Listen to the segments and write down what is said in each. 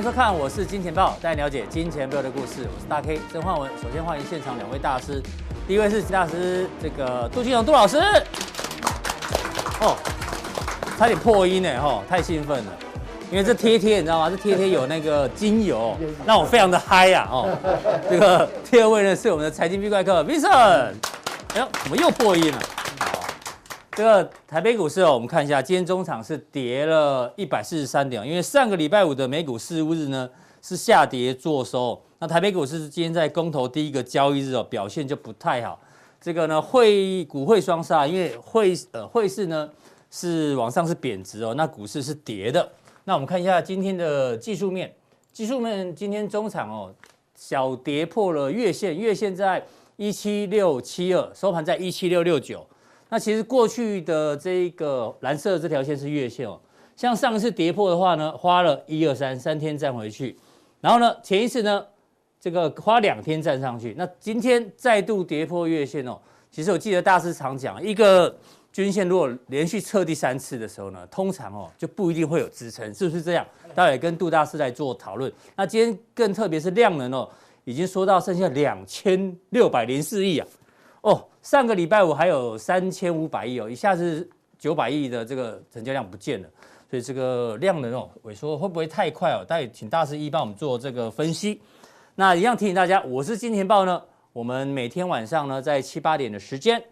欢迎收看，我是金钱豹，带你了解金钱豹的故事。我是大 K 曾焕文。首先欢迎现场两位大师，第一位是大师这个杜金龙杜老师。哦，差点破音呢，哈，太兴奋了，因为这贴贴你知道吗？这贴贴有那个精油，让我非常的嗨呀，哦。这个第二位呢是我们的财经壁怪客 Vincent。哎呦，怎么又破音了？这个台北股市哦，我们看一下，今天中场是跌了一百四十三点，因为上个礼拜五的美股四巫日呢是下跌作收，那台北股市今天在公投第一个交易日哦，表现就不太好。这个呢汇股汇双杀，因为汇呃汇市呢是往上是贬值哦，那股市是跌的。那我们看一下今天的技术面，技术面今天中场哦小跌破了月线，月线在一七六七二，收盘在一七六六九。那其实过去的这个蓝色的这条线是月线哦，像上一次跌破的话呢，花了一二三三天站回去，然后呢前一次呢，这个花两天站上去，那今天再度跌破月线哦。其实我记得大师常讲，一个均线如果连续测第三次的时候呢，通常哦就不一定会有支撑，是不是这样？待会跟杜大师来做讨论。那今天更特别是量能哦，已经缩到剩下两千六百零四亿啊。哦，上个礼拜五还有三千五百亿哦，一下子九百亿的这个成交量不见了，所以这个量能哦萎缩会不会太快哦？待会请大师一帮我们做这个分析。那一样提醒大家，我是金钱爆呢，我们每天晚上呢在七八点的时间，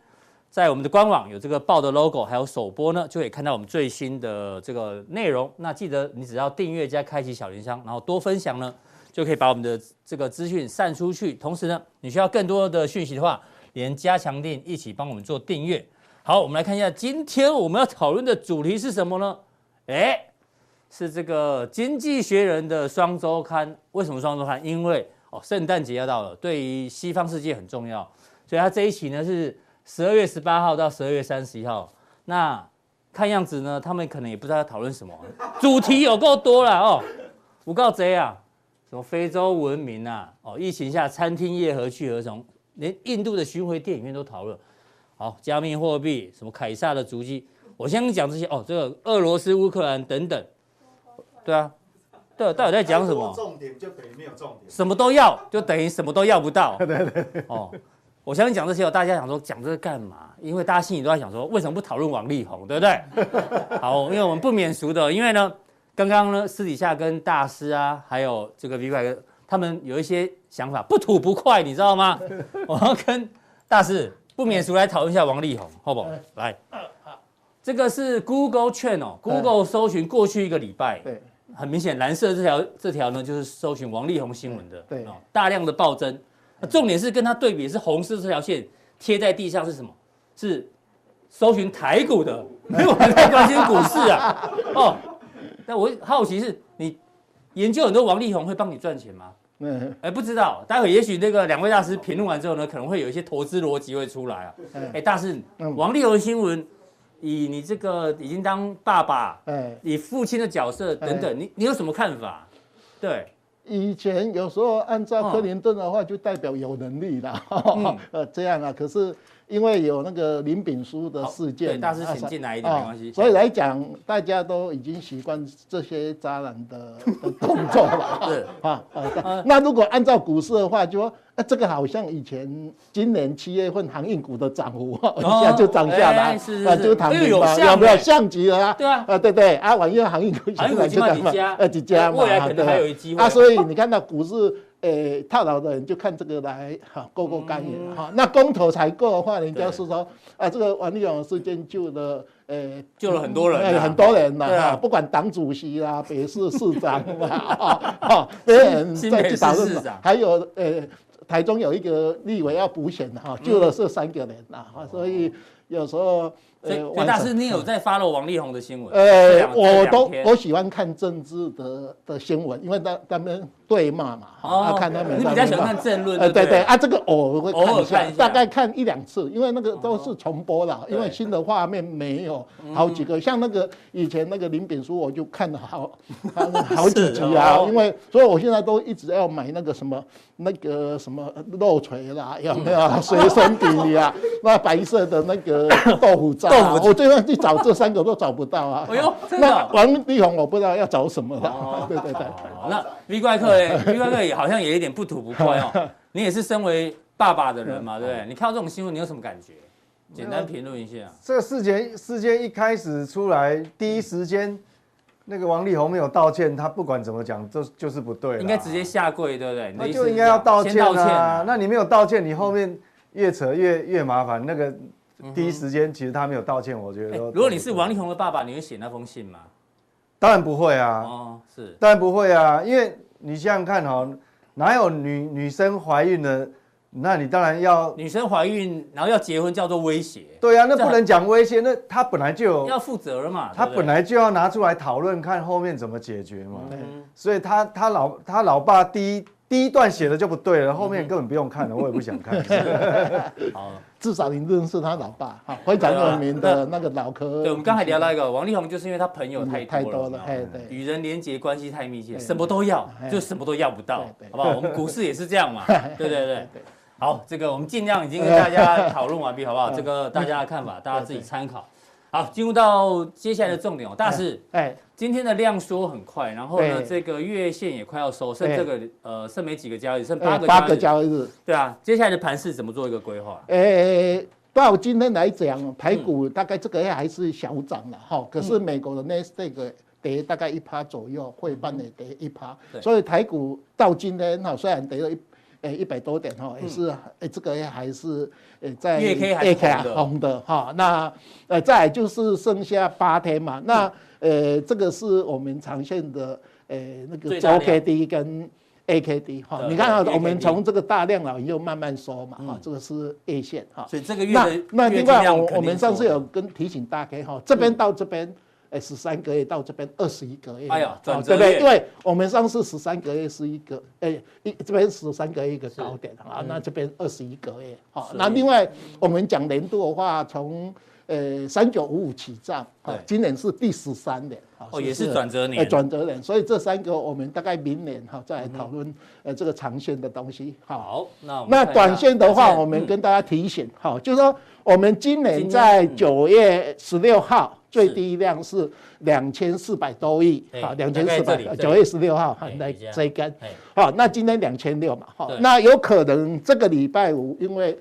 在我们的官网有这个爆的 logo，还有首播呢，就可以看到我们最新的这个内容。那记得你只要订阅加开启小铃铛，然后多分享呢，就可以把我们的这个资讯散出去。同时呢，你需要更多的讯息的话，连加强錠一起帮我们做订阅。好，我们来看一下今天我们要讨论的主题是什么呢？哎，是这个《经济学人》的双周刊。为什么双周刊？因为哦，圣诞节要到了，对于西方世界很重要，所以它这一期呢是十二月十八号到十二月三十一号。那看样子呢，他们可能也不知道要讨论什么，主题有够多了哦。我告诉啊，什么非洲文明啊，哦，疫情下餐厅业何去何从？连印度的巡回电影院都讨论，好，加密货币，什么凯撒的足迹，我先跟你讲这些哦，这个俄罗斯、乌克兰等等，对啊，对，到底在讲什么？重点就等于没有重点，什么都要，就等于什么都要不到。对对对。哦，我相信讲这些，大家想说讲这个干嘛？因为大家心里都在想说，为什么不讨论王力宏，对不对？好，因为我们不免俗的，因为呢，刚刚呢私底下跟大师啊，还有这个 V 怪哥。他们有一些想法，不吐不快，你知道吗？我要跟大师不免俗来讨论一下王力宏，好不好？来，这个是 Google Trend 哦，Google 搜寻过去一个礼拜，对，很明显蓝色这条这条呢就是搜寻王力宏新闻的，对，大量的暴增。重点是跟它对比是红色这条线贴在地上是什么？是搜寻台股的，没有人在关心股市啊。哦，那我好奇是你。研究很多王力宏会帮你赚钱吗？嗯，哎，不知道，待会也许那个两位大师评论完之后呢，可能会有一些投资逻辑会出来啊。哎，大师，王力宏新闻，以你这个已经当爸爸，哎，以父亲的角色等等，你你有什么看法？对，以前有时候按照克林顿的话，就代表有能力了，呃，这样啊，可是。因为有那个林炳书的事件，对，大师请进来一点没关系。所以来讲，大家都已经习惯这些渣男的 的动作了。是 啊啊，那如果按照股市的话，就说，哎，这个好像以前今年七月份航运股的涨幅，一下就涨下来，啊，就躺平了，有没有像极了啊？对啊，啊对对，啊，往因为航运股航运股起码几家，呃几家嘛，未来可能还有机会。啊，所以你看到股市。诶，套牢的人就看这个来哈，过过干瘾哈。那公投才过的话，人家是说啊，这个王力宏事件救了，诶，救了很多人，很多人呐哈。不管党主席啦、北市市长啊，哈，别人在去讨论，还有诶，台中有一个立委要补选哈，救了这三个人呐哈，所以有时候。所以，大师，你有在 follow 王力宏的新闻？呃，我都我喜欢看政治的的新闻，因为他他们对骂嘛，哦，看他们。你比较喜欢看政论？呃，对对啊，这个偶尔会看一下，大概看一两次，因为那个都是重播了，因为新的画面没有好几个，像那个以前那个林炳书，我就看了好好几 集啊，因为所以我现在都一直要买那个什么那个什么肉锤啦，有没有随身笔啊？那白色的那。个豆腐渣，豆腐，我最后去找这三个都找不到啊。哎呦，那王力宏我不知道要找什么了。哦，对对对。那 V 怪客呢？V 怪客也好像也有点不吐不快哦。你也是身为爸爸的人嘛，对不对？你看到这种新闻，你有什么感觉？简单评论一下。这个事件事件一开始出来，第一时间。那个王力宏没有道歉，他不管怎么讲，就就是不对。应该直接下跪，对不对？那就应该要道歉啊！那你没有道歉，你后面越扯越越麻烦。那个第一时间其实他没有道歉，我觉得。如果你是王力宏的爸爸，你会写那封信吗？当然不会啊！哦，是，当然不会啊！因为你想想看哈，哪有女女生怀孕了？那你当然要女生怀孕，然后要结婚叫做威胁。对、啊，那不能讲威胁，那他本来就有要负责了嘛。他本来就要拿出来讨论，看后面怎么解决嘛。嗯、所以他他老他老爸第一第一段写的就不对了，后面根本不用看了，我也不想看。好，至少你认识他老爸，哈，非常有名的那个脑科。对，我们刚才聊到一个王力宏，就是因为他朋友太太多了，对，与人连结关系太密切，什么都要，就什么都要不到，好不好？我们股市也是这样嘛，对对对。好，这个我们尽量已经跟大家讨论完毕，好不好？这个大家的看法，大家自己参考。好，进入到接下来的重点哦，大师，哎，今天的量缩很快，然后呢，这个月线也快要收，剩这个呃，剩没几个交易，剩八个八个交易日。对啊，接下来的盘势怎么做一个规划？哎，到今天来讲，台股大概这个月还是小涨了哈，可是美国的纳斯达克跌大概一趴左右，会半也跌一趴，所以台股到今天哈，虽然跌了一。诶，一百多点哈，也是诶，这个还是诶在月 K 还是红的哈。那呃，再来就是剩下八天嘛。那呃，这个是我们长线的诶那个周 K D 跟 A K D 哈。你看啊，我们从这个大量了又慢慢收嘛哈。这个是 A 线哈。所以这个月那那另外我我们上次有跟提醒大家哈，这边到这边。哎，十三个月到这边二十一个月，哎呀，对不对？因为我们上次十三个月是一个，哎，一这边十三个月一个高点啊，那这边二十一个月，好，那另外我们讲年度的话，从呃三九五五起涨，今年是第十三年，哦，也是转折年，转折年，所以这三个我们大概明年哈再来讨论呃这个长线的东西，好，那那短线的话，我们跟大家提醒，好，就是说我们今年在九月十六号。最低量是两千四百多亿，好，两千四百，九月十六号来这一根，好，那今天两千六嘛，好，那有可能这个礼拜五因为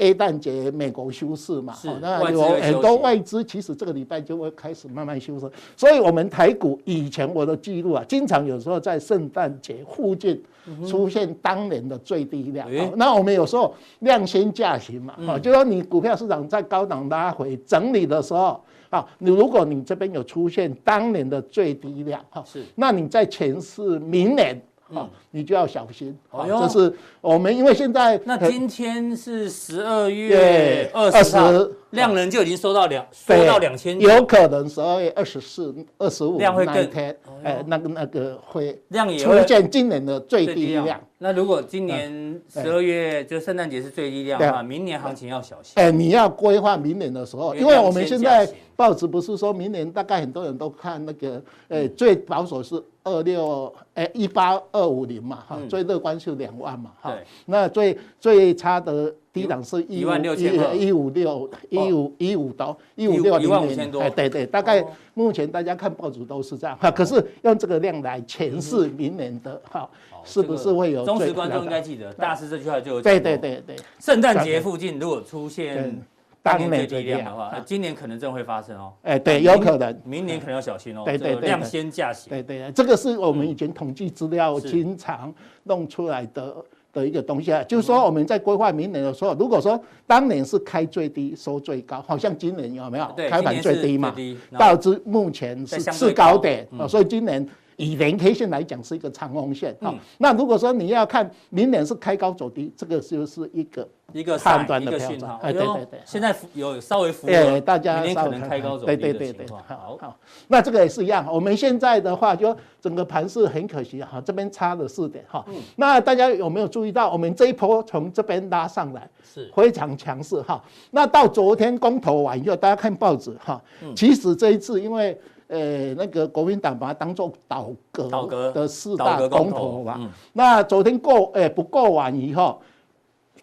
A 诞节美国休市嘛，好，那有很多外资其实这个礼拜就会开始慢慢休市，所以我们台股以前我的记录啊，经常有时候在圣诞节附近出现当年的最低量，那我们有时候量先价行嘛，好，就说你股票市场在高档拉回整理的时候。好，你如果你这边有出现当年的最低量，哈，是，那你在前世明年，哈，你就要小心。好，这是我们因为现在，那今天是十二月二十号。量能就已经收到两，收到两千，有可能十二月二十四、二十五那一天，哎，那个那个会量也出现今年的最低量。那如果今年十二月就圣诞节是最低量的话，明年行情要小心。哎，你要规划明年的时候，因为我们现在报纸不是说明年大概很多人都看那个，哎，最保守是二六，哎，一八二五零嘛，哈，最乐观是两万嘛，哈，那最最差的。低档是一万六千一一五六一五一五刀一五六零零，哎，对对，大概目前大家看报纸都是这样哈。可是用这个量来诠释明年的哈，是不是会有？忠实观众应该记得，大师这句话就对对对对。圣诞节附近如果出现当年最低量的话，今年可能真会发生哦。哎，对，有可能，明年可能要小心哦。对对对，量先价行。对对，这个是我们以前统计资料经常弄出来的。的一个东西啊，就是说我们在规划明年的时候，如果说当年是开最低收最高，好像今年有没有开盘最低嘛？到至目前是是高点啊，所以今年以年 K 线来讲是一个长红线啊。那如果说你要看明年是开高走低，这个就是一个。一个判断的讯号，哎，对对对，现在有稍微符合，大家可能开高走低的情况。好，好，那这个也是一样。我们现在的话，就整个盘势很可惜哈，这边差了四点哈。那大家有没有注意到，我们这一波从这边拉上来是非常强势哈。那到昨天公投完以后，大家看报纸哈，其实这一次因为呃那个国民党把它当做倒阁的四大公投嘛，那昨天过诶不过完以后。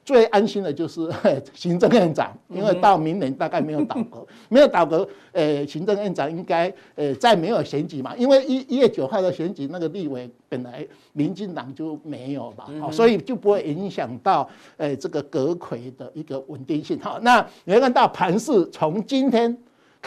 最安心的就是 行政院长，因为到明年大概没有倒阁，没有倒阁，呃，行政院长应该呃再没有选举嘛，因为一一月九号的选举那个立委本来民进党就没有嘛，好，所以就不会影响到呃这个阁揆的一个稳定性。好，那你会看到盘势从今天。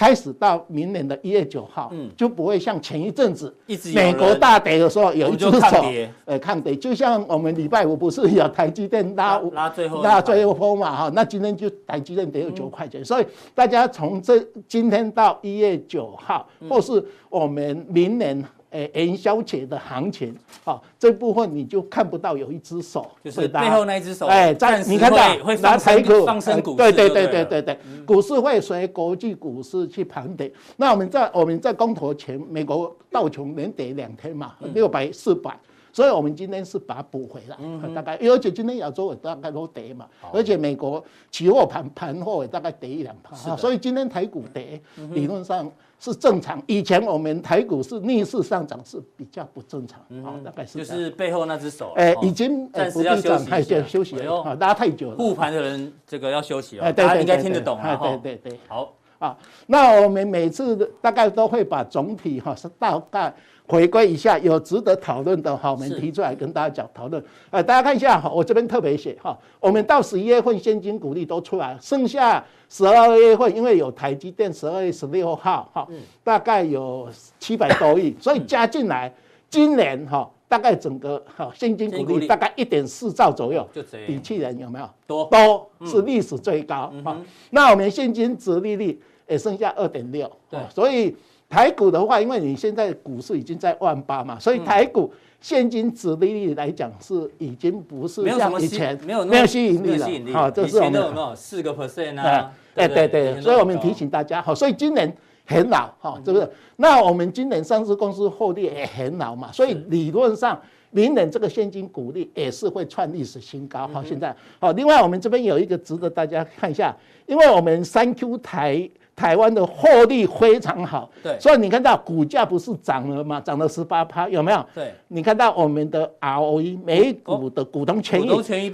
开始到明年的一月九号，嗯，就不会像前一阵子美国大跌的时候有一只手，呃，抗跌，就像我们礼拜五不是有台积电拉拉最后拉最后风嘛，哈，那今天就台积电跌有九块钱，所以大家从这今天到一月九号，或是我们明年。诶，元宵节的行情，好，这部分你就看不到有一只手，就是背后那一只手，哎，在你看到会拿台股放升股，对对对对对对，股市会随国际股市去盘跌。那我们在我们在公投前，美国道琼连跌两天嘛，六百四百，所以我们今天是把它补回来，大概，而且今天亚洲也大概都跌嘛，而且美国期货盘盘后也大概跌一两趴，所以今天台股跌，理论上。是正常，以前我们台股是逆势上涨是比较不正常，好，大概是就是背后那只手，哎，已经暂时要休息，太休息了，哈，拉太久了。护盘的人这个要休息了，大家应该听得懂哈，对对对，好。啊，那我们每次大概都会把总体哈是大概回归一下，有值得讨论的哈，我们提出来跟大家讲讨论。呃，大家看一下哈，我这边特别写哈，我们到十一月份现金股利都出来了，剩下。十二月份，因为有台积电，十二月十六号，哈，大概有七百多亿，所以加进来，今年哈，大概整个哈现金股利大概一点四兆左右，比去年有没有多？多是历史最高，哈。那我们现金值利率也剩下二点六，对，所以台股的话，因为你现在股市已经在万八嘛，所以台股。现金值利率来讲是已经不是像以前没有没有吸引力了，好，这是我们有没有四个 percent 啊？对对对，所以我们提醒大家，好，所以今年很老，哈，是不是？那我们今年上市公司获利也很老嘛，所以理论上明年这个现金股利也是会创历史新高，好，现在好，另外我们这边有一个值得大家看一下，因为我们三 Q 台。台湾的获利非常好，对，所以你看到股价不是涨了吗？涨了十八趴，有没有？对，你看到我们的 ROE 每股的股东权益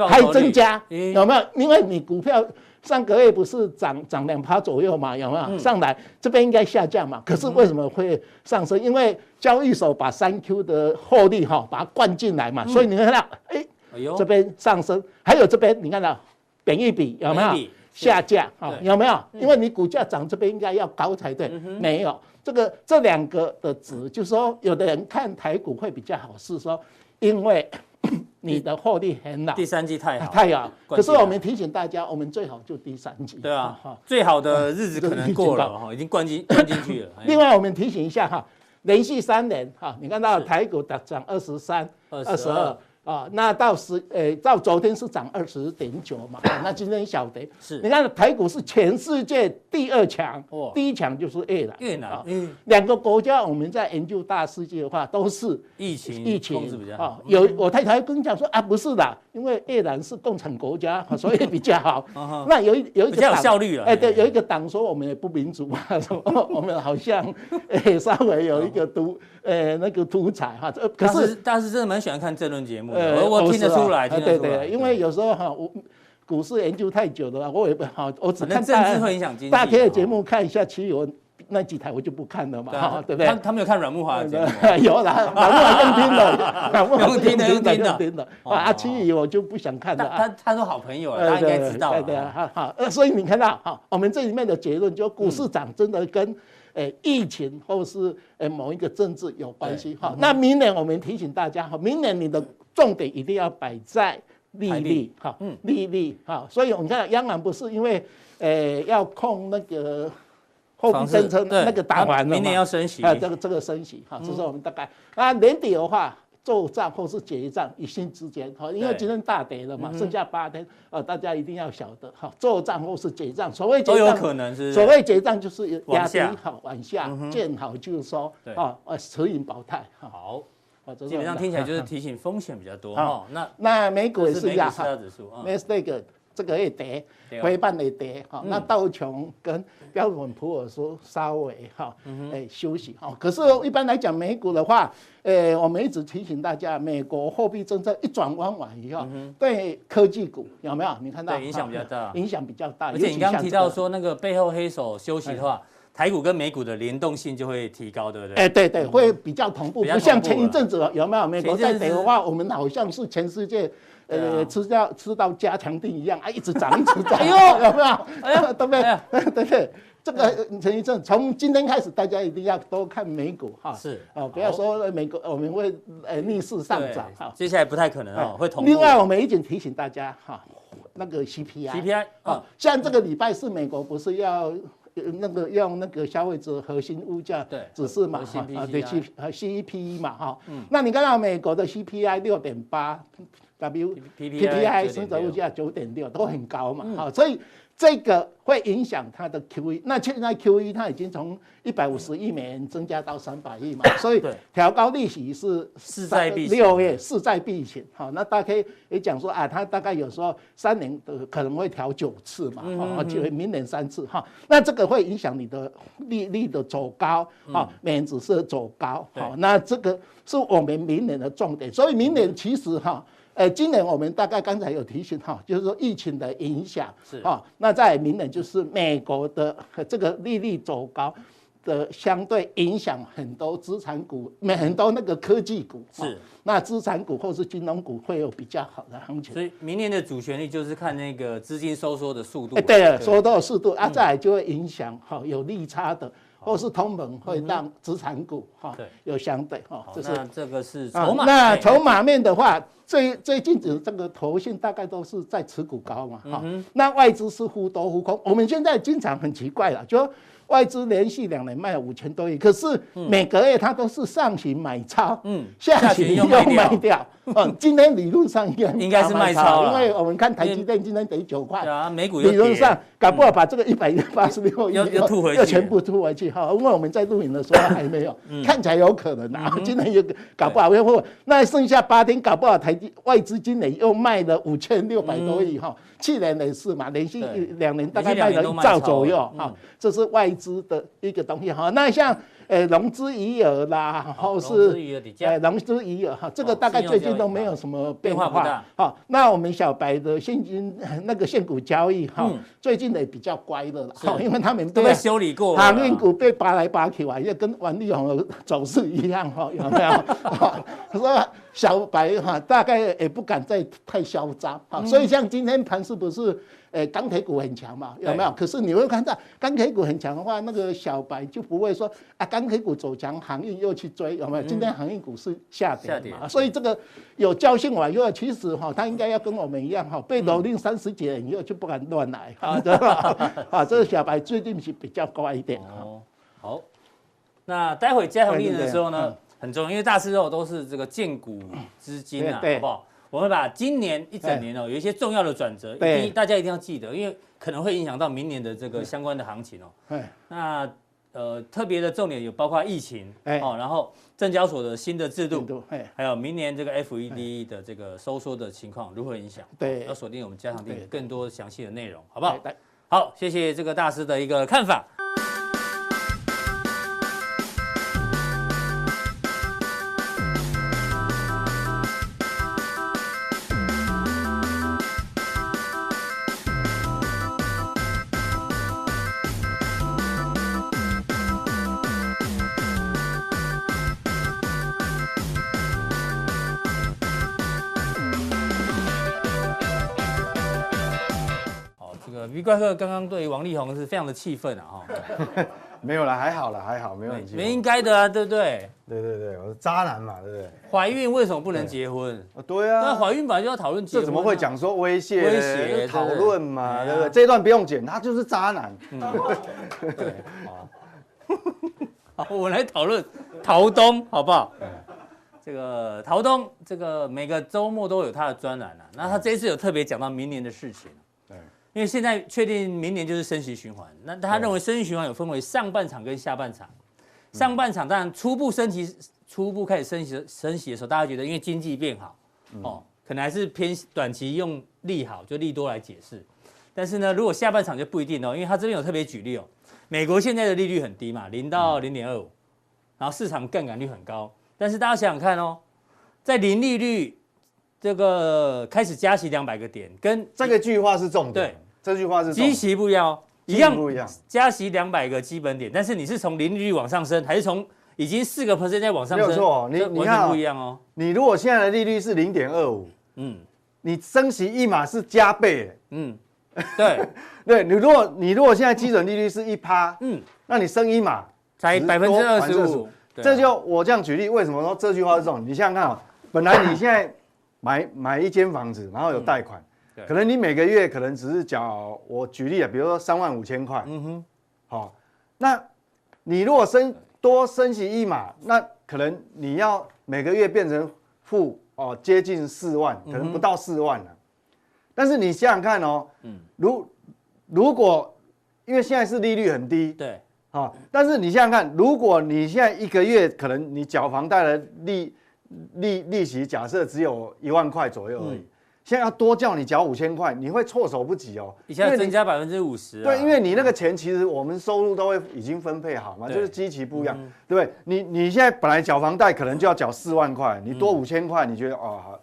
还增加，有没有？因为你股票上个月不是涨涨两趴左右嘛，有没有？上来这边应该下降嘛，可是为什么会上升？因为交易所把三 Q 的获利哈把它灌进来嘛，所以你看到哎，这边上升，还有这边你看到本益比有没有？下降啊，有没有？因为你股价涨这边应该要高才对，没有。这个这两个的值，就是说有的人看台股会比较好，是说因为 你的获利很好，第三季太好。太好。可是我们提醒大家，我们最好就第三季。对啊，最好的日子可能过了哈，已经灌进灌进去了。另外我们提醒一下哈，连续三年哈，你看到台股涨涨二十三、二十二。啊，那到十，诶，到昨天是涨二十点九嘛，那今天小跌。是，你看台股是全世界第二强，第一强就是越南。越南，嗯，两个国家我们在研究大世界的话，都是疫情，疫情控制比较好。有我太太跟你讲说啊，不是的，因为越南是共产国家，所以比较好。那有一有一个党效率了，哎，对，有一个党说我们也不民主嘛，我们好像诶稍微有一个独。呃，那个独裁哈，这可是大师真的蛮喜欢看这轮节目的，呃，我听得出来，听得出来。对对，因为有时候哈，我股市研究太久了，我也不好，我只看政治会影响经济。大 K 的节目看一下，其实我那几台我就不看了嘛，对不对？他他没有看阮木华的节目，有啦，阮慕驊用听的，阮慕驊用听的，用听的，用听的。啊，其余我就不想看了。他他说好朋友，他应该知道。对对啊，好，呃，所以你看到哈，我们这里面的结论就股市涨真的跟。诶，疫情或是诶某一个政治有关系哈。那明年我们提醒大家哈，明年你的重点一定要摆在利率哈，嗯，利率哈。所以我们看央行不是因为呃要控那个货币政策那个打完了，明年要升息。啊，这个这个升息哈，这是我们大概啊年底的话。做账或是结账一线之间，好，因为今天大跌了嘛，剩下八天，呃，大家一定要晓得，哈，做账或是结账，所谓结账都有可能是，所谓结账就是压低好往下，见好就收，啊，呃，持盈保泰，好，基本上听起来就是 提醒风险比较多哈。那那美股也是一样哈，纳斯达克这个也跌，回半也跌哈。那道琼跟标准普尔说稍微哈，哎休息哈。可是，一般来讲，美股的话，呃，我们一直提醒大家，美国货币政策一转弯完以后，对科技股有没有？你看到影响比较大，影响比较大。而且你刚刚提到说那个背后黑手休息的话。台股跟美股的联动性就会提高，对不对？哎，对对，会比较同步，不像前一阵子有没有？美国在跌的话，我们好像是全世界，呃，吃到吃到加强定一样啊，一直涨，一直涨。哎呦，有没有？对不对？对对，这个前一阵从今天开始，大家一定要多看美股哈。是哦，不要说美国我们会呃逆势上涨哈。接下来不太可能哦，会同步。另外，我们已经提醒大家哈，那个 CPI，CPI 啊，像这个礼拜四，美国不是要。那个用那个消费者核心物价指数嘛，啊对 C 和 CPI 嘛哈，那你看到美国的 CPI 六点八，W PPI 生产物价九点六都很高嘛，好，所以。这个会影响它的 QE，那现在 QE 它已经从一百五十亿美元增加到三百亿嘛，所以调高利息是势在必行，六月势在必行。好，那大家可以也讲说啊，它大概有时候三年的可能会调九次嘛，啊，就明年三次哈，那这个会影响你的利率的走高，啊，美元指数走高，好，那这个是我们明年的重点，所以明年其实哈。呃，今年我们大概刚才有提醒哈，就是说疫情的影响是啊，那在明年就是美国的这个利率走高的相对影响很多资产股，很多那个科技股是，那资产股或是金融股会有比较好的行情。所以明年的主旋律就是看那个资金收缩的速度。对了，收缩的速度啊，再来就会影响哈有利差的。或是通膨会让资产股哈有相对哈，这是这个是筹码。那筹码面的话，最最近的这个投信大概都是在持股高嘛哈，那外资是忽多忽空。我们现在经常很奇怪了，就。外资连续两年卖了五千多亿，可是每个月它都是上行买超，嗯，下行又卖掉，嗯，今天理论上应该 应该是卖超，因为我们看台积电今天得九块，对啊，美股理论上搞不好把这个一百八十六亿又吐回去，又全部吐回去哈，因为我们在录影的时候 还没有，看起来有可能啊，今天又搞不好又会，那剩下八天搞不好台积外资今年又卖了五千六百多亿哈。去年也是嘛，连续两年大概卖了一兆左右哈，这是外资的一个东西哈。那像呃融资余额啦，然后是呃融资余额哈，这个大概最近都没有什么变化哈。好，那我们小白的现金那个现股交易哈，最近也比较乖的了，因为他们都被修理过，航运股被拔来拔去啊，也跟王力宏的走势一样哈，有没有？他说。小白哈，大概也不敢再太嚣张啊，所以像今天盘是不是，呃，钢铁股很强嘛，有没有？可是你会看到钢铁股很强的话，那个小白就不会说啊，钢铁股走强，航运又去追，有没有？今天航运股是下跌嘛，所以这个有教训完以后，其实哈，他应该要跟我们一样哈，被蹂躏三十几年以后就不敢乱来啊，对吧？啊，这个小白最近是比较乖一点哦。好，那待会加强力的时候呢？很重要，因为大师肉都是这个荐股资金啊，好不好？我们把今年一整年哦，有一些重要的转折，第一，大家一定要记得，因为可能会影响到明年的这个相关的行情哦。那呃，特别的重点有包括疫情哦，然后证交所的新的制度，还有明年这个 FED 的这个收缩的情况如何影响？对，要锁定我们加强錠更多详细的内容，好不好？好，谢谢这个大师的一个看法。怪客刚刚对于王力宏是非常的气愤啊！哈，没有了，还好了，还好，没问题。没应该的啊，对不对？对对对，我是渣男嘛，对不对？怀孕为什么不能结婚？对啊，那怀孕本来就要讨论结婚。这怎么会讲说威胁？威胁讨论嘛，对不对？这一段不用剪，他就是渣男。嗯 对，好，我们来讨论陶东，好不好？这个陶东，这个每个周末都有他的专栏啊。那他这一次有特别讲到明年的事情。因为现在确定明年就是升息循环，那他认为升息循环有分为上半场跟下半场。上半场当然初步升息，初步开始升息升息的时候，大家觉得因为经济变好，哦，可能还是偏短期用利好就利多来解释。但是呢，如果下半场就不一定哦，因为他这边有特别举例哦。美国现在的利率很低嘛，零到零点二五，然后市场杠杆率很高。但是大家想想看哦，在零利率这个开始加息两百个点，跟这个句话是重点。对，这句话是基期不一样哦，一样不一样，加息两百个基本点，但是你是从零利率往上升，还是从已经四个 percent 在往上升？没有错，你你看不一样哦。你如果现在的利率是零点二五，嗯，你升息一码是加倍，嗯，对，对你如果你如果现在基准利率是一趴，嗯，那你升一码才百分之二十五。这就我这样举例，为什么说这句话是这种？你想想看啊，本来你现在买买一间房子，然后有贷款，可能你每个月可能只是缴，我举例啊，比如说三万五千块，嗯哼，好，那你如果升多升息一码，那可能你要每个月变成负哦，接近四万，可能不到四万了。但是你想想看哦，嗯，如如果因为现在是利率很低，对。啊！但是你想想看，如果你现在一个月可能你缴房贷的利利利息，假设只有一万块左右而已，现在要多叫你缴五千块，你会措手不及哦。你现在增加百分之五十，对，因为你那个钱其实我们收入都会已经分配好嘛，就是基期不一样，对不对？你你现在本来缴房贷可能就要缴四万块，你多五千块，你觉得哦好。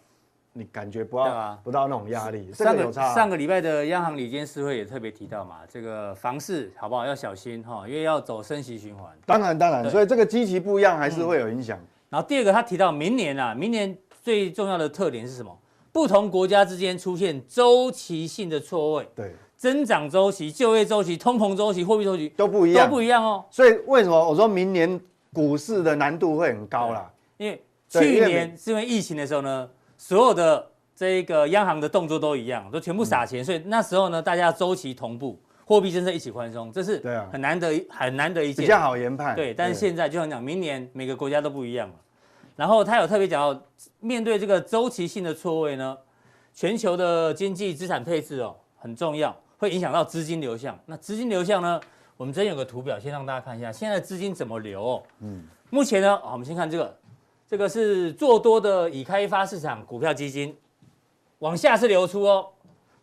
你感觉不到不到那种压力。上个上个礼拜的央行理监事会也特别提到嘛，这个房市好不好要小心哈，因为要走升息循环。当然当然，所以这个基期不一样还是会有影响。然后第二个他提到明年啊，明年最重要的特点是什么？不同国家之间出现周期性的错位，对，增长周期、就业周期、通膨周期、货币周期都不一样，都不一样哦。所以为什么我说明年股市的难度会很高啦？因为去年是因为疫情的时候呢。所有的这个央行的动作都一样，都全部撒钱，所以那时候呢，大家周期同步，货币政策一起宽松，这是很难得很难得一件，比较好研判。对，但是现在就像讲，明年每个国家都不一样了。然后他有特别讲到，面对这个周期性的错位呢，全球的经济资产配置哦很重要，会影响到资金流向。那资金流向呢，我们这边有个图表，先让大家看一下，现在资金怎么流哦。嗯，目前呢，我们先看这个。这个是做多的已开发市场股票基金，往下是流出哦，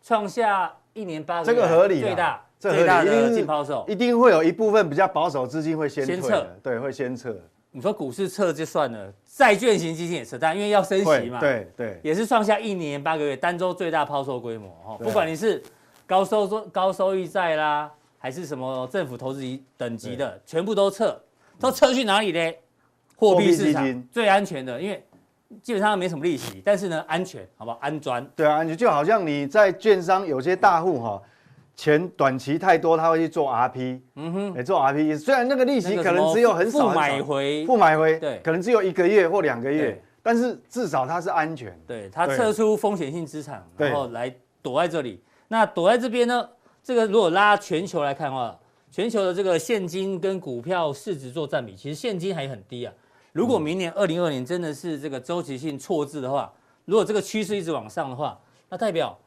创下一年八这个合理最大这最大的净抛售，一定会有一部分比较保守资金会先撤对，会先撤。你说股市撤就算了，债券型基金也撤，但因为要升息嘛，对对，也是创下一年八个月单周最大抛售规模哦。不管你是高收高收益债啦，还是什么政府投资等级的，全部都撤，都撤去哪里呢？货币市场最安全的，因为基本上没什么利息，但是呢安全，好不好？安专。对啊，安全就好像你在券商有些大户哈，钱短期太多，他会去做 RP，嗯哼，欸、做 RP，虽然那个利息可能只有很少，不买回，不买回，对，可能只有一个月或两个月，但是至少它是安全。对，它撤出风险性资产，然后来躲在这里。那躲在这边呢？这个如果拉全球来看的话，全球的这个现金跟股票市值做占比，其实现金还很低啊。如果明年二零二年真的是这个周期性错置的话，如果这个趋势一直往上的话，那代表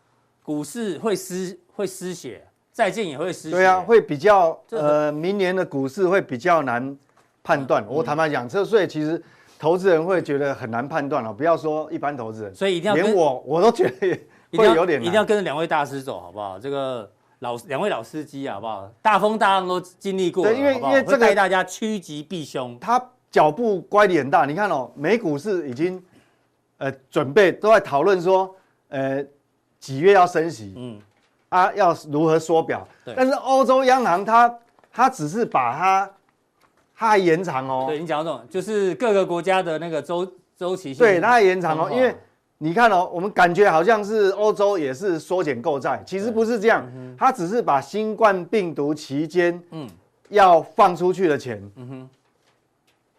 股市会失会失血，债券也会失血。对啊，会比较呃，明年的股市会比较难判断。我坦白讲，这所以其实投资人会觉得很难判断了。不要说一般投资人，所以一定要连我我都觉得会有点难。一定要跟着两位大师走，好不好？这个老两位老司机，好不好？大风大浪都经历过，对，因为因为这个带大家趋吉避凶。他。脚步乖离很大，你看哦，美股是已经，呃，准备都在讨论说，呃，几月要升息，嗯，啊，要如何缩表，对，但是欧洲央行它它只是把它，它还延长哦，对你讲到这种，就是各个国家的那个周周期性，对，它还延长哦，因为你看哦，我们感觉好像是欧洲也是缩减购债，其实不是这样，它只是把新冠病毒期间，嗯，要放出去的钱，嗯哼。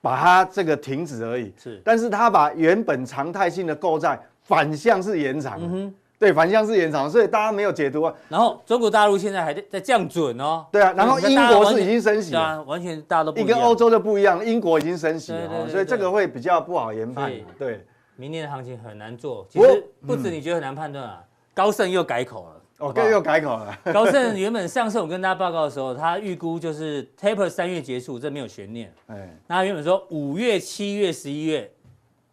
把它这个停止而已，是，但是它把原本常态性的购债反向是延长，嗯哼，对，反向是延长，所以大家没有解读啊。然后中国大陆现在还在在降准哦，对啊，然后英国是已经升息了，啊，完全大家都不一样，一跟欧洲的不一样，英国已经升息了，所以这个会比较不好研判，对，明年的行情很难做，其实不止你觉得很难判断啊，高盛又改口了。哦，又又改口了。高盛原本上次我跟大家报告的时候，他预估就是 taper 三月结束，这没有悬念。哎，那他原本说五月、七月、十一月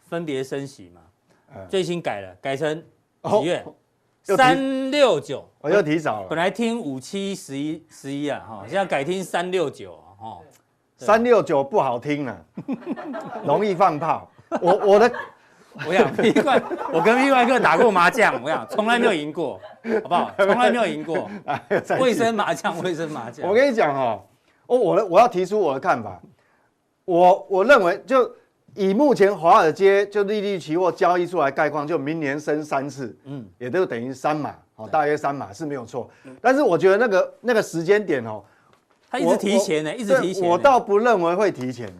分别升息嘛，最新改了，改成几月？三六九，我又提早了。本来听五七十一十一啊，哈，现在改听三六九啊，哈。三六九不好听了，容易放炮。我我的，我想怪，我跟 V 怪客打过麻将，我想从来没有赢过，好不好？从来没有赢过。卫生麻将，卫生麻将。我跟你讲哦，我我我要提出我的看法，我我认为就。以目前华尔街就利率期货交易出来概况，就明年升三次，嗯，也都等于三码，哦，大约三码是没有错。但是我觉得那个那个时间点哦，他一直提前呢，一直提前。我倒不认为会提前。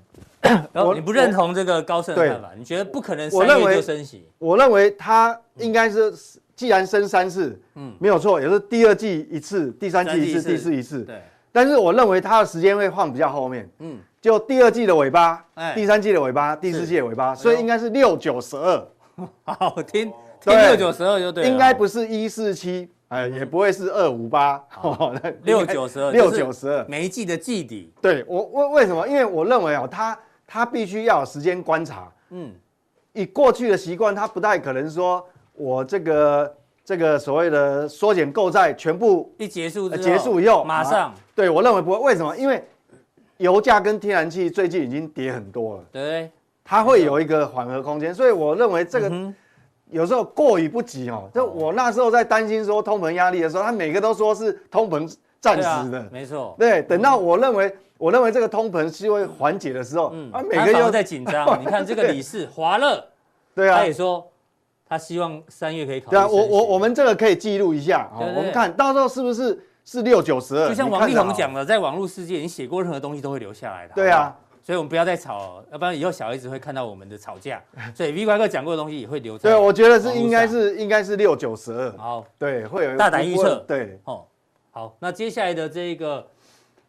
我你不认同这个高盛的看法？你觉得不可能三月就升息？我认为他应该是，既然升三次，嗯，没有错，也是第二季一次，第三季一次，第四一次。对。但是我认为他的时间会放比较后面，嗯。就第二季的尾巴，第三季的尾巴，第四季的尾巴，所以应该是六九十二，好听，听六九十二就对了，应该不是一四七，哎，也不会是二五八，六九十二，六九十二，每一季的季底。对我为为什么？因为我认为啊，它它必须要有时间观察，嗯，以过去的习惯，它不太可能说我这个这个所谓的缩减购债全部一结束结束以后马上，对我认为不会，为什么？因为油价跟天然气最近已经跌很多了，对，它会有一个缓和空间，所以我认为这个有时候过于不及哦。就我那时候在担心说通膨压力的时候，他每个都说是通膨暂时的，没错。对，等到我认为我认为这个通膨是会缓解的时候，嗯啊，每个又在紧张。你看这个理事华乐，对啊，他也说他希望三月可以考虑。对啊，我我我们这个可以记录一下啊，我们看到时候是不是？是六九十二，就像王力宏讲的，在网络世界，你写过任何东西都会留下来的。对啊，所以我们不要再吵，要不然以后小孩子会看到我们的吵架。所以 V 怪客讲过的东西也会留在。对，我觉得是应该是应该是六九十二。好，对，会有大胆预测。对，哦，好，那接下来的这个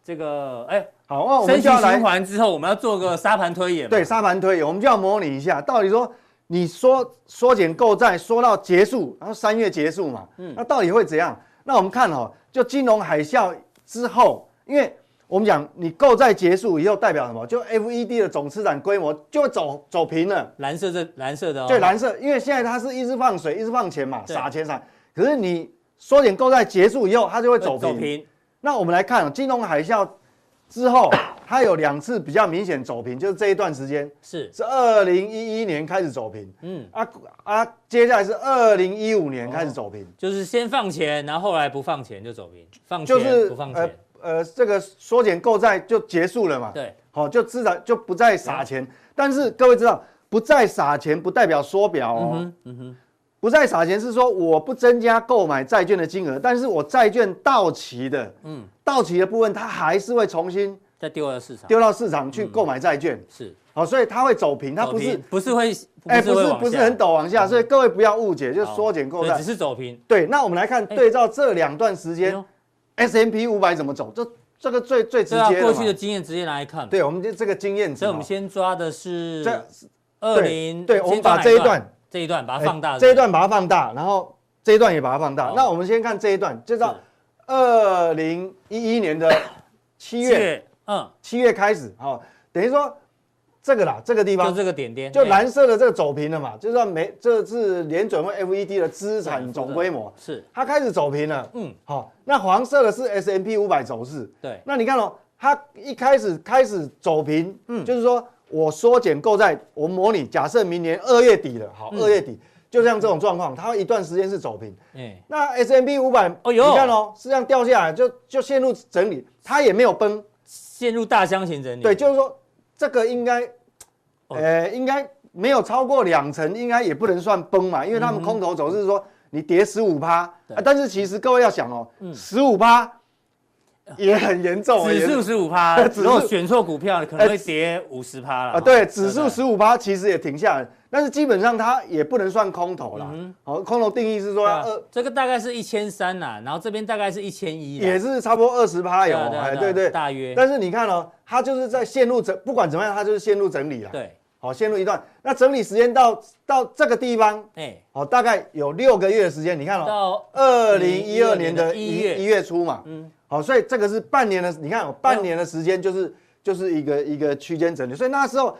这个，哎，好，那我们就要来循环之后，我们要做个沙盘推演。对，沙盘推演，我们就要模拟一下，到底说你说缩减购债说到结束，然后三月结束嘛，嗯，那到底会怎样？那我们看哦。就金融海啸之后，因为我们讲你购债结束以后，代表什么？就 FED 的总资产规模就会走走平了。蓝色这蓝色的、哦，对，蓝色，因为现在它是一直放水，一直放钱嘛，撒钱撒。可是你缩减购债结束以后，它就会走平。走平。那我们来看金融海啸之后，它有两次比较明显走平，就是这一段时间是。是二零一一年开始走平，嗯。啊啊，接下来是二零一五年开始走平，哦，就是先放钱，然后后来不放钱就走平，放钱就是不放钱，呃呃，这个缩减购债就结束了嘛，对，好，就自然就不再撒钱，但是各位知道，不再撒钱不代表缩表哦，嗯哼，嗯哼，不再撒钱是说我不增加购买债券的金额，但是我债券到期的，嗯，到期的部分它还是会重新。再丢到市场，丢到市场去购买债券，是，好，所以它会走平，它不是不是会，哎，不是不是很陡往下，所以各位不要误解，就缩减购债，只是走平。对，那我们来看对照这两段时间，S M P 五百怎么走？这这个最最直接，过去的经验直接拿来看。对，我们就这个经验，所以我们先抓的是二零，对，我们把这一段这一段把它放大，这一段把它放大，然后这一段也把它放大。那我们先看这一段，就到二零一一年的七月。嗯，七月开始，哦，等于说这个啦，这个地方就这个点点，就蓝色的这个走平了嘛，就是说没，这是联准会 FED 的资产总规模，是。它开始走平了，嗯，好，那黄色的是 S M P 五百走势，对，那你看哦，它一开始开始走平，嗯，就是说我缩减购债，我模拟假设明年二月底了，好，二月底就像这种状况，它会一段时间是走平，哎，那 S M P 五百，哦哟，你看哦，是这样掉下来，就就陷入整理，它也没有崩。陷入大箱型整理，对，就是说这个应该，呃，应该没有超过两成，应该也不能算崩嘛，因为他们空头走势是说你跌十五趴，但是其实各位要想哦，十五趴 也很严重，指数十五趴，如果选错股票可能会跌五十趴了啊，对，指数十五趴其实也挺吓人。但是基本上它也不能算空头啦。好，空头定义是说，二，这个大概是一千三呐，然后这边大概是一千一，也是差不多二十趴有，哎，对对，大约。但是你看哦，它就是在陷入整，不管怎么样，它就是陷入整理了。对，好，陷入一段。那整理时间到到这个地方，哎，好，大概有六个月的时间。你看哦，到二零一二年的一月一月初嘛，嗯，好，所以这个是半年的，你看，半年的时间就是就是一个一个区间整理，所以那时候。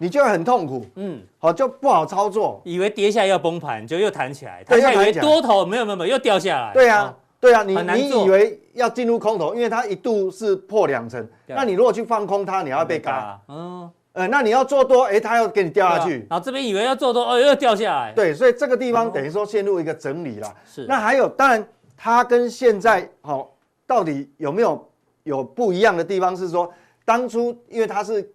你就会很痛苦，嗯，好就不好操作，以为跌下来要崩盘，就又弹起来，弹起来以为多头没有没有没有又掉下来，对啊，对啊，你你以为要进入空头，因为它一度是破两成，那你如果去放空它，你要被嘎，嗯，呃，那你要做多，哎，它又给你掉下去，然后这边以为要做多，哦，又掉下来，对，所以这个地方等于说陷入一个整理了，是，那还有，当然它跟现在好到底有没有有不一样的地方是说，当初因为它是。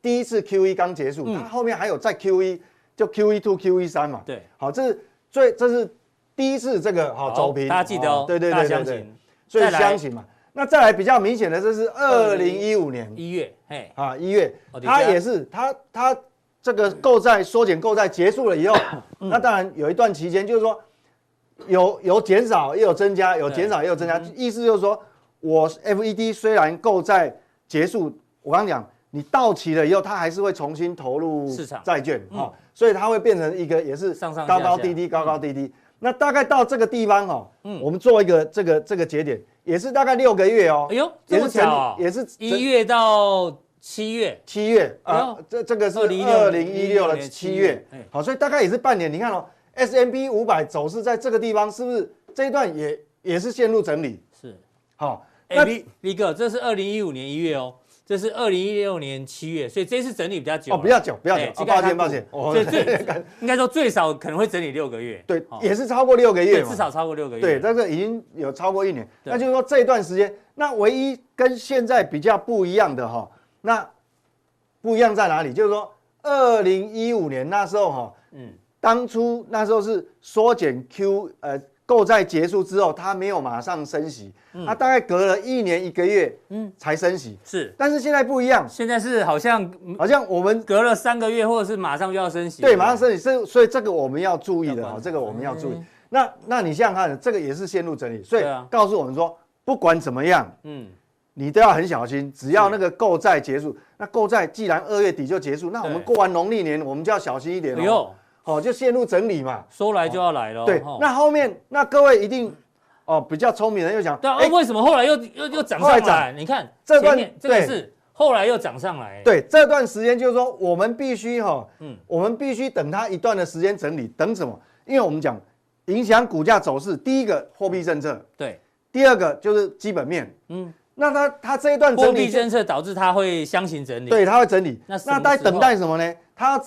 第一次 Q E 刚结束，它后面还有再 Q E，就 Q E two Q E 三嘛。对，好，这是最这是第一次这个好走平，大家记得哦。对对对对对，所以箱型嘛。那再来比较明显的，这是二零一五年。一月，嘿，啊一月，它也是它它这个购债缩减购债结束了以后，那当然有一段期间就是说有有减少也有增加，有减少也有增加，意思就是说我 F E D 虽然购债结束，我刚刚讲。你到期了以后，它还是会重新投入市场债券，哈，所以它会变成一个也是上上高高低低，高高低低。那大概到这个地方哈，嗯，我们做一个这个这个节点，也是大概六个月哦。哎呦，这么巧，也是一月到七月，七月啊，这这个是二零一六的七月，好，所以大概也是半年。你看哦，S&P 五百走势在这个地方，是不是这一段也也是陷入整理？是，好，哎，B B 哥，这是二零一五年一月哦。这是二零一六年七月，所以这次整理比较久哦，比较久，比较久。抱歉，抱歉。所以最 应该说最少可能会整理六个月。对，也是超过六个月，至少超过六个月。对，但是已经有超过一年。那就是说这一段时间，那唯一跟现在比较不一样的哈，那不一样在哪里？就是说二零一五年那时候哈，嗯，当初那时候是缩减 Q 呃。购债结束之后，它没有马上升息，它大概隔了一年一个月，嗯，才升息。是，但是现在不一样，现在是好像好像我们隔了三个月，或者是马上就要升息。对，马上升息，所以所以这个我们要注意的啊，这个我们要注意。那那你想想看，这个也是陷入整理，所以告诉我们说，不管怎么样，嗯，你都要很小心。只要那个购债结束，那购债既然二月底就结束，那我们过完农历年，我们就要小心一点哦。哦，就陷入整理嘛，说来就要来了。对，那后面那各位一定哦比较聪明的又想，对啊，为什么后来又又又涨上来？你看这段这个是后来又涨上来。对，这段时间就是说我们必须哈，嗯，我们必须等它一段的时间整理，等什么？因为我们讲影响股价走势，第一个货币政策，对，第二个就是基本面，嗯，那它它这一段货币政策导致它会箱型整理，对，它会整理。那那在等待什么呢？它。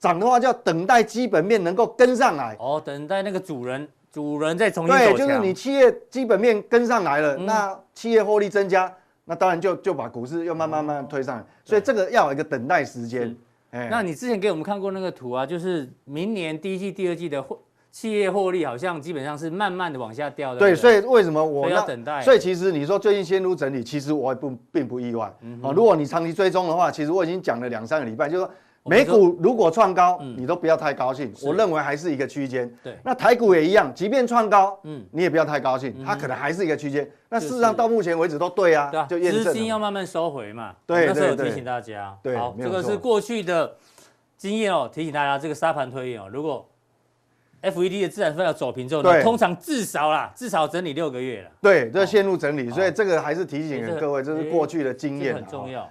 涨的话，就要等待基本面能够跟上来。哦，等待那个主人，主人再重新。对，就是你企业基本面跟上来了，嗯、那企业获利增加，那当然就就把股市又慢慢慢慢推上来。哦、所以这个要有一个等待时间。那你之前给我们看过那个图啊，就是明年第一季、第二季的获企业获利好像基本上是慢慢的往下掉的。对，所以为什么我要等待？所以其实你说最近先入整理，其实我也不并不意外。嗯哼，如果你长期追踪的话，其实我已经讲了两三个礼拜，就是说。美股如果创高，你都不要太高兴。我认为还是一个区间。对，那台股也一样，即便创高，嗯，你也不要太高兴，它可能还是一个区间。那事实上到目前为止都对啊，就验证。资金要慢慢收回嘛。对，那时候提醒大家。对，好，这个是过去的经验哦，提醒大家这个沙盘推演哦，如果 FED 的资产负债走平之后，通常至少啦，至少整理六个月了。对，这陷入整理，所以这个还是提醒各位，这是过去的经验，很重要。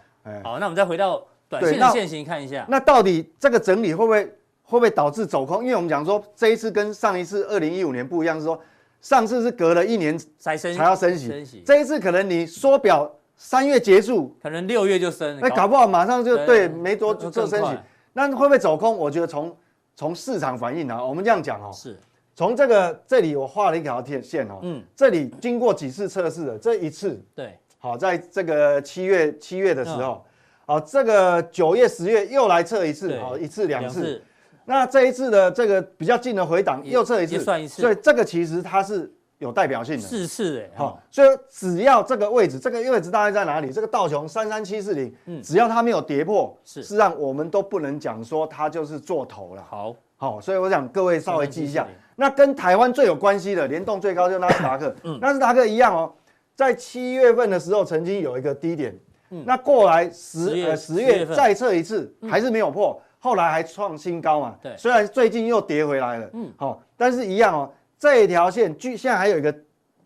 好，那我们再回到。短线的线型看一下，那到底这个整理会不会会不会导致走空？因为我们讲说这一次跟上一次二零一五年不一样，是说上次是隔了一年才升才要升息，升息这一次可能你缩表三月结束，可能六月就升，那搞不好马上就对，没多就升息，那会不会走空？我觉得从从市场反应啊，我们这样讲哦，是从这个这里我画了一条线线哦，嗯，这里经过几次测试的这一次，对，好，在这个七月七月的时候。好，这个九月、十月又来测一次，好，一次两次。那这一次的这个比较近的回档又测一次，算一次。所以这个其实它是有代表性的。四次哎，好，所以只要这个位置，这个位置大概在哪里？这个道琼三三七四零，嗯，只要它没有跌破，是，上我们都不能讲说它就是做头了。好，好，所以我想各位稍微记一下。那跟台湾最有关系的联动最高就是纳斯达克，嗯，纳斯达克一样哦，在七月份的时候曾经有一个低点。那过来十呃十月再测一次，还是没有破，后来还创新高嘛？对，虽然最近又跌回来了，嗯，好，但是一样哦，这一条线距现在还有一个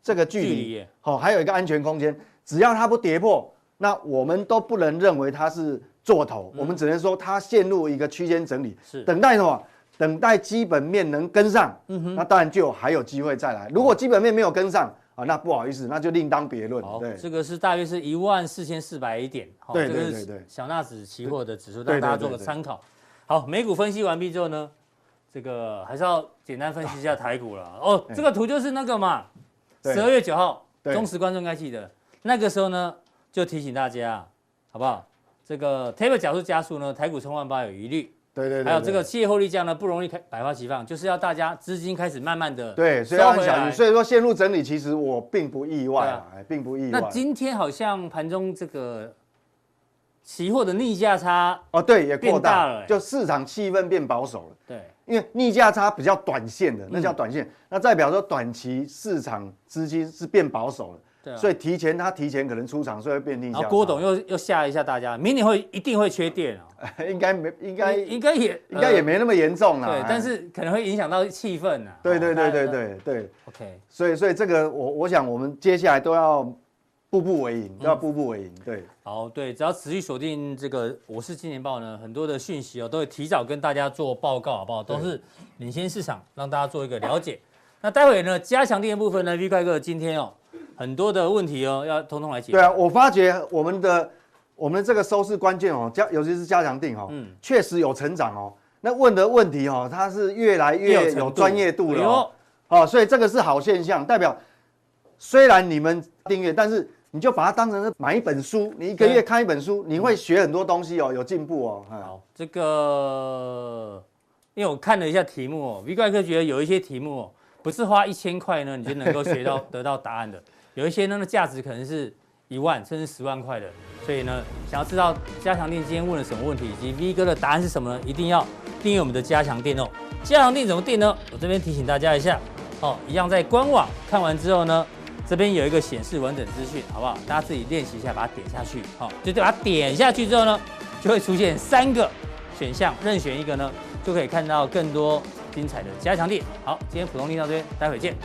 这个距离，好，还有一个安全空间，只要它不跌破，那我们都不能认为它是做头，我们只能说它陷入一个区间整理，是。等待什么？等待基本面能跟上，嗯哼，那当然就还有机会再来。如果基本面没有跟上啊，那不好意思，那就另当别论。对，这个是大约是一万四千四百点，对对对对，小纳指期货的指数，让大家做个参考。好，美股分析完毕之后呢，这个还是要简单分析一下台股了。哦，这个图就是那个嘛，十二月九号，忠实观众应该记得，那个时候呢就提醒大家，好不好？这个度加速呢，台股冲万八有疑虑。对对，对，还有这个企业获利降呢，不容易开百花齐放，就是要大家资金开始慢慢的对，所以要小心。所以说陷入整理，其实我并不意外啊，啊并不意外。那今天好像盘中这个期货的逆价差哦，对，也过大了，就市场气氛变保守了。对，因为逆价差比较短线的，那叫短线，嗯、那代表说短期市场资金是变保守了。对、啊，所以提前他提前可能出场，所以会变逆价。然后郭董又又吓一下大家，明年会一定会缺电啊、喔，应该没应该应该也应该也没那么严重啦。对，但是可能会影响到气氛啊。对对对对对对。OK，所以所以这个我我想我们接下来都要步步为营，都要步步为营。对，好对，只要持续锁定这个我是金钱爆呢，很多的讯息哦都会提早跟大家做报告，好不好？都是领先市场，让大家做一个了解。那待会呢加强电的部分呢，V 怪哥今天哦。很多的问题哦，要通通来解决。对啊，我发觉我们的我们的这个收视关键哦，加尤其是加强定哦，嗯，确实有成长哦。那问的问题哦，它是越来越有专业度了哦，哦，所以这个是好现象，代表虽然你们订阅，但是你就把它当成是买一本书，你一个月看一本书，你会学很多东西哦，有进步哦。好，这个因为我看了一下题目哦，V 怪客觉得有一些题目哦，不是花一千块呢，你就能够学到 得到答案的。有一些呢，价值可能是一万甚至十万块的，所以呢，想要知道加强店今天问了什么问题，以及 V 哥的答案是什么呢？一定要订阅我们的加强店哦。加强店怎么订呢？我这边提醒大家一下，哦，一样在官网看完之后呢，这边有一个显示完整资讯，好不好？大家自己练习一下，把它点下去，好，就把它点下去之后呢，就会出现三个选项，任选一个呢，就可以看到更多精彩的加强店。好，今天普通力到这边，待会见。